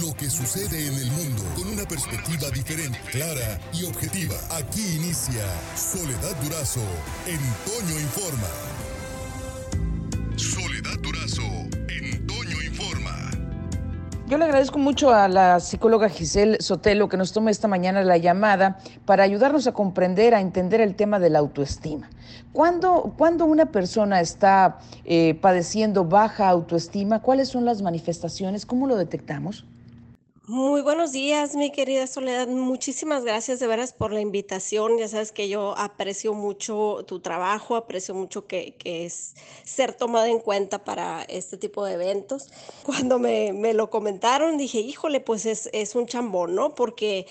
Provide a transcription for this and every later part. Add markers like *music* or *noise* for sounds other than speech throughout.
lo que sucede en el mundo con una perspectiva diferente, clara y objetiva. Aquí inicia Soledad Durazo en Toño Informa. Soledad Durazo en Toño Informa. Yo le agradezco mucho a la psicóloga Giselle Sotelo que nos tome esta mañana la llamada para ayudarnos a comprender, a entender el tema de la autoestima. ¿Cuándo, cuando una persona está eh, padeciendo baja autoestima, cuáles son las manifestaciones? ¿Cómo lo detectamos? Muy buenos días, mi querida Soledad. Muchísimas gracias de veras por la invitación. Ya sabes que yo aprecio mucho tu trabajo, aprecio mucho que, es ser tomada en cuenta para este tipo de eventos. Cuando me, lo comentaron, dije, híjole, pues es, un chambón, ¿no? Porque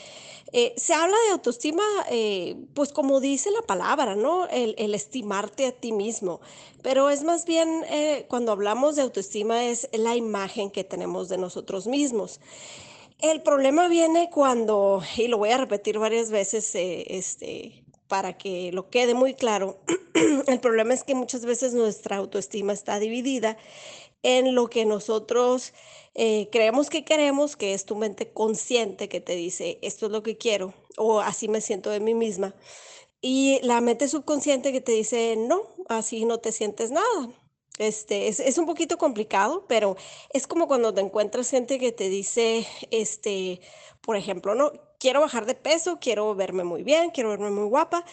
eh, se habla de autoestima, eh, pues como dice la palabra, ¿no? El, estimarte a ti mismo. Pero es más bien, eh, cuando hablamos de autoestima, es la imagen que tenemos de nosotros mismos. El problema viene cuando, y lo voy a repetir varias veces, eh, este, para que lo quede muy claro, *clears throat* el problema es que muchas veces nuestra autoestima está dividida en lo que nosotros eh, creemos que queremos, que es tu mente consciente que te dice, esto es lo que quiero, o así me siento de mí misma. Y la mente subconsciente que te dice, no, así no te sientes nada, este, es, un poquito complicado, pero es como cuando te encuentras gente que te dice, este, por ejemplo, no, quiero bajar de peso, quiero verme muy bien, quiero verme muy guapa,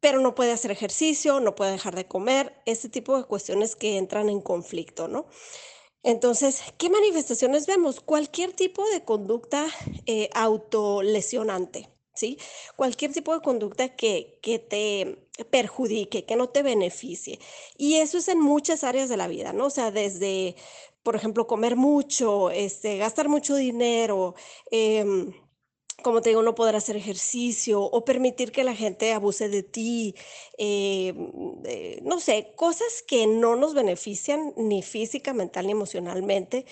pero no puede hacer ejercicio, no puede dejar de comer, este tipo de cuestiones que entran en conflicto, ¿no? Entonces, ¿qué manifestaciones vemos? Cualquier tipo de conducta eh, autolesionante. Cualquier tipo de conducta que, que te perjudique, que no te beneficie. Y eso es en muchas áreas de la vida, ¿no? O sea, desde, por ejemplo, comer mucho, este, gastar mucho dinero, em, como te digo, no poder hacer ejercicio o permitir que la gente abuse de ti, em, no sé, cosas que no nos benefician ni física, mental ni emocionalmente,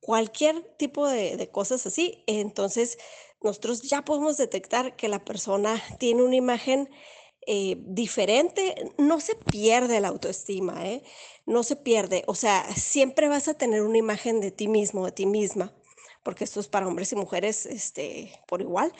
cualquier tipo de, de cosas así. Entonces, nosotros ya podemos detectar que la persona tiene una imagen eh, diferente, no se pierde la autoestima, ¿eh? no se pierde. O sea, siempre vas a tener una imagen de ti mismo, de ti misma, porque esto es para hombres y mujeres este, por igual.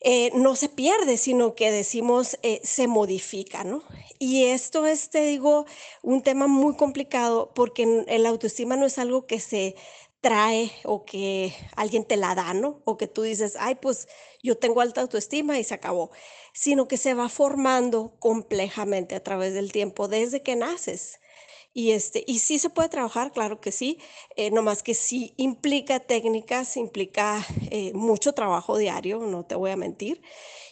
Eh, no se pierde, sino que decimos se modifica, ¿no? Y esto es, te digo, un tema muy complicado porque el autoestima no es algo que se trae o que alguien te la da, ¿no? O que tú dices, ay, pues yo tengo alta autoestima y se acabó, sino que se va formando complejamente a través del tiempo desde que naces. Y, este, y sí se puede trabajar, claro que sí, eh, nomás que sí implica técnicas, implica eh, mucho trabajo diario, no te voy a mentir.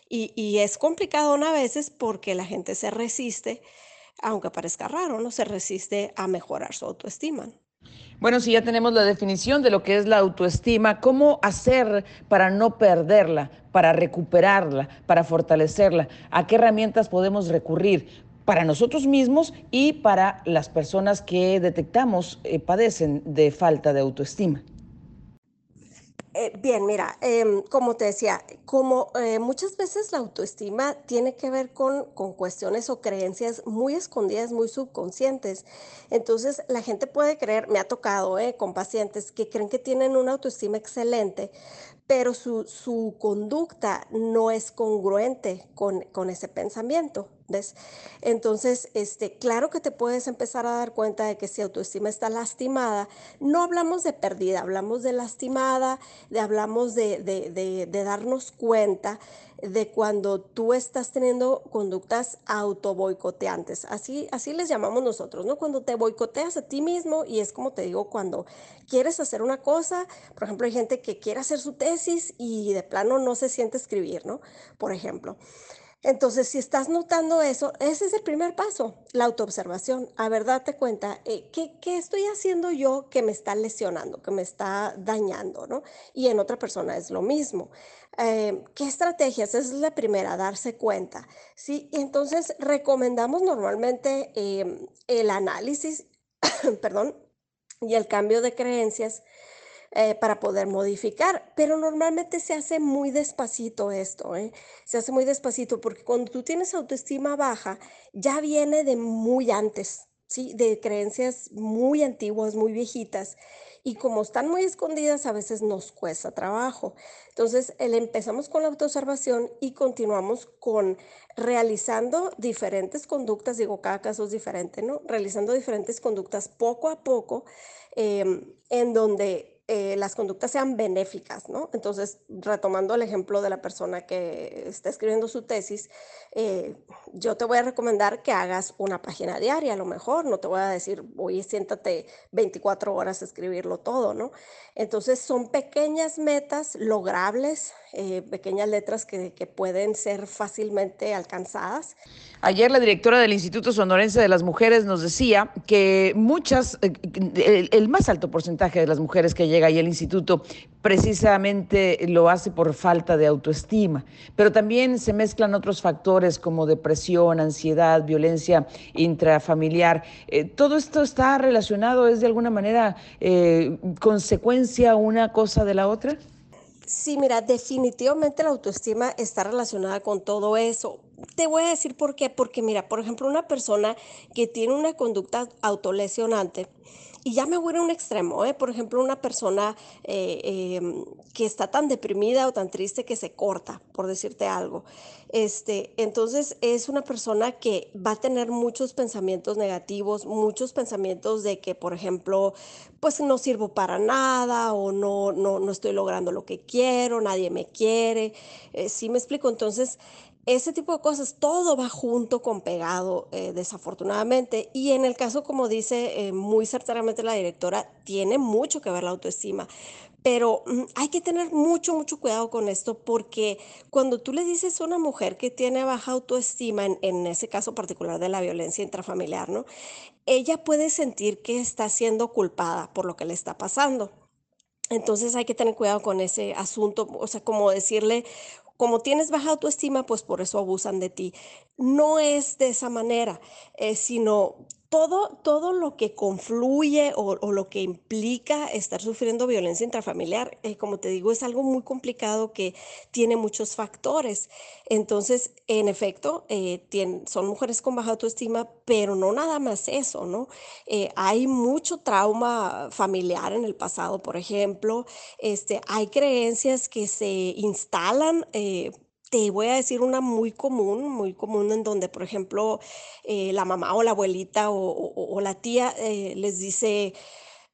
Y, y es complicado a veces porque la gente se resiste, aunque parezca raro, ¿no? Se resiste a mejorar su autoestima. Bueno, si ya tenemos la definición de lo que es la autoestima, ¿cómo hacer para no perderla, para recuperarla, para fortalecerla? ¿A qué herramientas podemos recurrir? para nosotros mismos y para las personas que detectamos eh, padecen de falta de autoestima. Eh, bien, mira, em, como te decía, como eh, muchas veces la autoestima tiene que ver con, con, cuestiones o creencias muy escondidas, muy subconscientes. Entonces, la gente puede creer, me ha tocado eh, con pacientes que creen que tienen una autoestima excelente, pero su, su conducta no es congruente con, con ese pensamiento. ¿Ves? Entonces, este, claro que te puedes empezar a dar cuenta de que si autoestima está lastimada, no hablamos de pérdida, hablamos de lastimada, de, hablamos de, de, de, darnos cuenta de cuando tú estás teniendo conductas autoboicoteantes. Así, así les llamamos nosotros, ¿no? Cuando te boicoteas a ti mismo y es como te digo, cuando quieres hacer una cosa, por ejemplo, hay gente que quiere hacer su tesis y de plano no se siente escribir, ¿no? Por ejemplo. Entonces, si estás notando eso, ese es el primer paso, la autoobservación. A ver, date cuenta, eh, ¿qué, estoy haciendo yo que me está lesionando, que me está dañando, ¿no? Y en otra persona es lo mismo. Eh, ¿Qué estrategias? Esa es la primera, darse cuenta. ¿sí? Entonces, recomendamos normalmente em, el análisis, *coughs* perdón, y el cambio de creencias eh, para poder modificar, pero normalmente se hace muy despacito esto, ¿eh? se hace muy despacito porque cuando tú tienes autoestima baja ya viene de muy antes, ¿sí? De creencias muy antiguas, muy viejitas. Y como están muy escondidas, a veces nos cuesta trabajo. Entonces, el, empezamos con la autoobservación y continuamos con realizando diferentes conductas, digo, cada caso es diferente, ¿no? Realizando diferentes conductas poco a poco, em, en donde eh, las conductas sean benéficas, ¿no? Entonces, retomando el ejemplo de la persona que está escribiendo su tesis, eh, yo te voy a recomendar que hagas una página diaria, a lo mejor, no te voy a decir, oye, siéntate 24 horas a escribirlo todo, ¿no? Entonces, son pequeñas metas logrables, eh, pequeñas letras que, que pueden ser fácilmente alcanzadas. Ayer la directora del Instituto Sonorense de las Mujeres nos decía que muchas, eh, el, más alto porcentaje de las mujeres que llega ahí al instituto precisamente lo hace por falta de autoestima, pero también se mezclan otros factores como depresión, ansiedad, violencia intrafamiliar. Eh, todo esto está relacionado, es de alguna manera eh, consecuencia una cosa de la otra. Sí, mira, definitivamente la autoestima está relacionada con todo eso. Te voy a decir por qué. Porque mira, por ejemplo, una persona que tiene una conducta autolesionante, y ya me voy a un extremo, ¿eh? por ejemplo, una persona eh, em, que está tan deprimida o tan triste que se corta, por decirte algo. Este, entonces es una persona que va a tener muchos pensamientos negativos, muchos pensamientos de que, por ejemplo, pues no sirvo para nada o no, no, no estoy logrando lo que quiero, nadie me quiere. Eh, ¿Sí me explico? Entonces ese tipo de cosas, todo va junto con pegado, eh, desafortunadamente. Y en el caso, como dice eh, muy certeramente la directora, tiene mucho que ver la autoestima. Pero mm, hay que tener mucho, mucho cuidado con esto porque cuando tú le dices a una mujer que tiene baja autoestima, en, en ese caso particular de la violencia intrafamiliar, ¿no? Ella puede sentir que está siendo culpada por lo que le está pasando. Entonces hay que tener cuidado con ese asunto, o sea, como decirle, como tienes baja autoestima, pues por eso abusan de ti. No es de esa manera, eh, sino todo, todo lo que confluye o, lo que implica estar sufriendo violencia intrafamiliar, eh, como te digo, es algo muy complicado que tiene muchos factores. Entonces, en efecto, eh, son mujeres con baja autoestima, pero no nada más eso, ¿no? Eh, hay mucho trauma familiar en el pasado, por ejemplo. Este, hay creencias que se instalan te voy a decir una muy común, muy común en donde, por ejemplo, eh, la mamá o la abuelita o, la tía eh, les dice,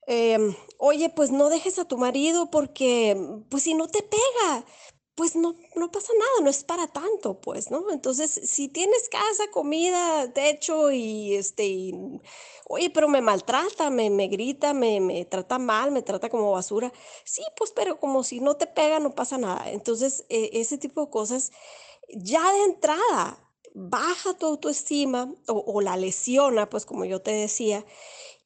em, oye, pues no dejes a tu marido porque, pues si no te pega, pues no, no pasa nada, no es para tanto, pues, ¿no? Entonces, si tienes casa, comida, techo y este, oye, pero me maltrata, me, me grita, me, me trata mal, me trata como basura, sí, pues, pero como si no te pega, no pasa nada. Entonces, e, ese tipo de cosas, ya de entrada, baja tu autoestima o la lesiona, pues, como yo te decía,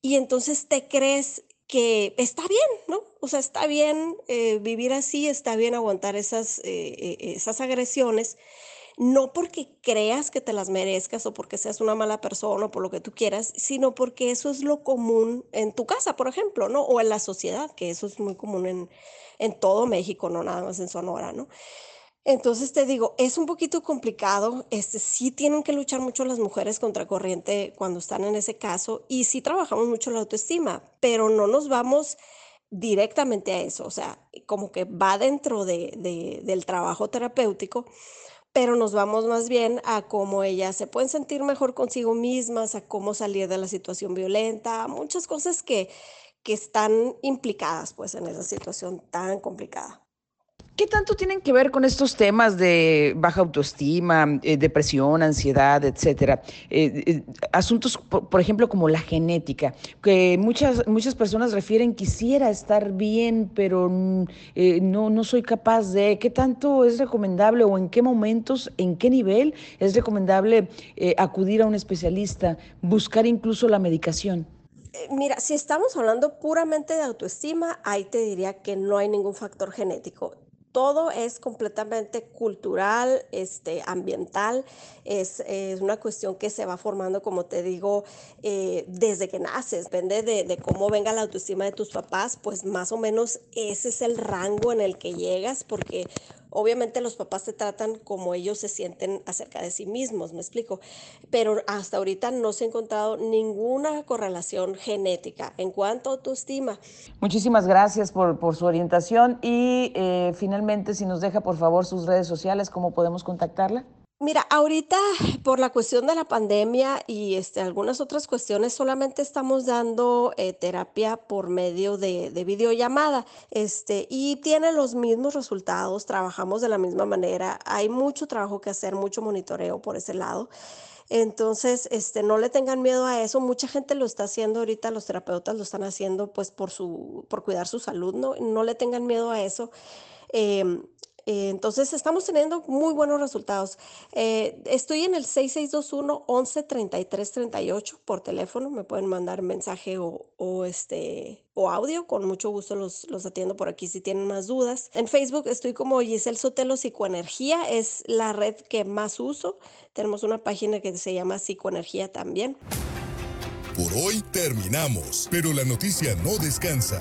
y entonces te crees que está bien, ¿no? O sea, está bien eh, vivir así, está bien aguantar esas, eh, eh, esas agresiones, no porque creas que te las merezcas o porque seas una mala persona o por lo que tú quieras, sino porque eso es lo común en tu casa, por ejemplo, ¿no? O en la sociedad, que eso es muy común en, en todo México, no nada más en Sonora, ¿no? Entonces te digo, es un poquito complicado, este, sí tienen que luchar mucho las mujeres contra corriente cuando están en ese caso y sí trabajamos mucho la autoestima, pero no nos vamos directamente a eso, o sea, como que va dentro de, del trabajo terapéutico, pero nos vamos más bien a cómo ellas se pueden sentir mejor consigo mismas, a cómo salir de la situación violenta, muchas cosas que, que están implicadas pues en esa situación tan complicada. ¿Qué tanto tienen que ver con estos temas de baja autoestima, eh, depresión, ansiedad, etcétera? Eh, eh, asuntos, por, ejemplo, como la genética, que muchas, muchas personas refieren quisiera estar bien, pero mm, no, no soy capaz de. ¿Qué tanto es recomendable o en qué momentos, en qué nivel es recomendable acudir a un especialista, buscar incluso la medicación? Mira, si estamos hablando puramente de autoestima, ahí te diría que no hay ningún factor genético todo es completamente cultural, este, ambiental, es, una cuestión que se va formando, como te digo, eh, desde que naces, depende de, cómo venga la autoestima de tus papás, pues más o menos ese es el rango en el que llegas, porque Obviamente los papás te tratan como ellos se sienten acerca de sí mismos, me explico, pero hasta ahorita no se ha encontrado ninguna correlación genética en cuanto a autoestima. Muchísimas gracias por, por su orientación y eh, finalmente si nos deja por favor sus redes sociales, ¿cómo podemos contactarla? Mira, ahorita por la cuestión de la pandemia y este, algunas otras cuestiones, solamente estamos dando eh, terapia por medio de, de, videollamada este, y tiene los mismos resultados, trabajamos de la misma manera, hay mucho trabajo que hacer, mucho monitoreo por ese lado. Entonces, este, no le tengan miedo a eso. Mucha gente lo está haciendo ahorita, los terapeutas lo están haciendo pues por, su, por cuidar su salud, ¿no? No le tengan miedo a eso. Em, entonces, estamos teniendo muy buenos resultados. Eh, estoy en el 6621-113338 por teléfono. Me pueden mandar mensaje o, o, este, o audio. Con mucho gusto los, los atiendo por aquí si tienen más dudas. En Facebook estoy como Giselle Sotelo Psicoenergía. Es la red que más uso. Tenemos una página que se llama Psicoenergía también. Por hoy terminamos, pero la noticia no descansa.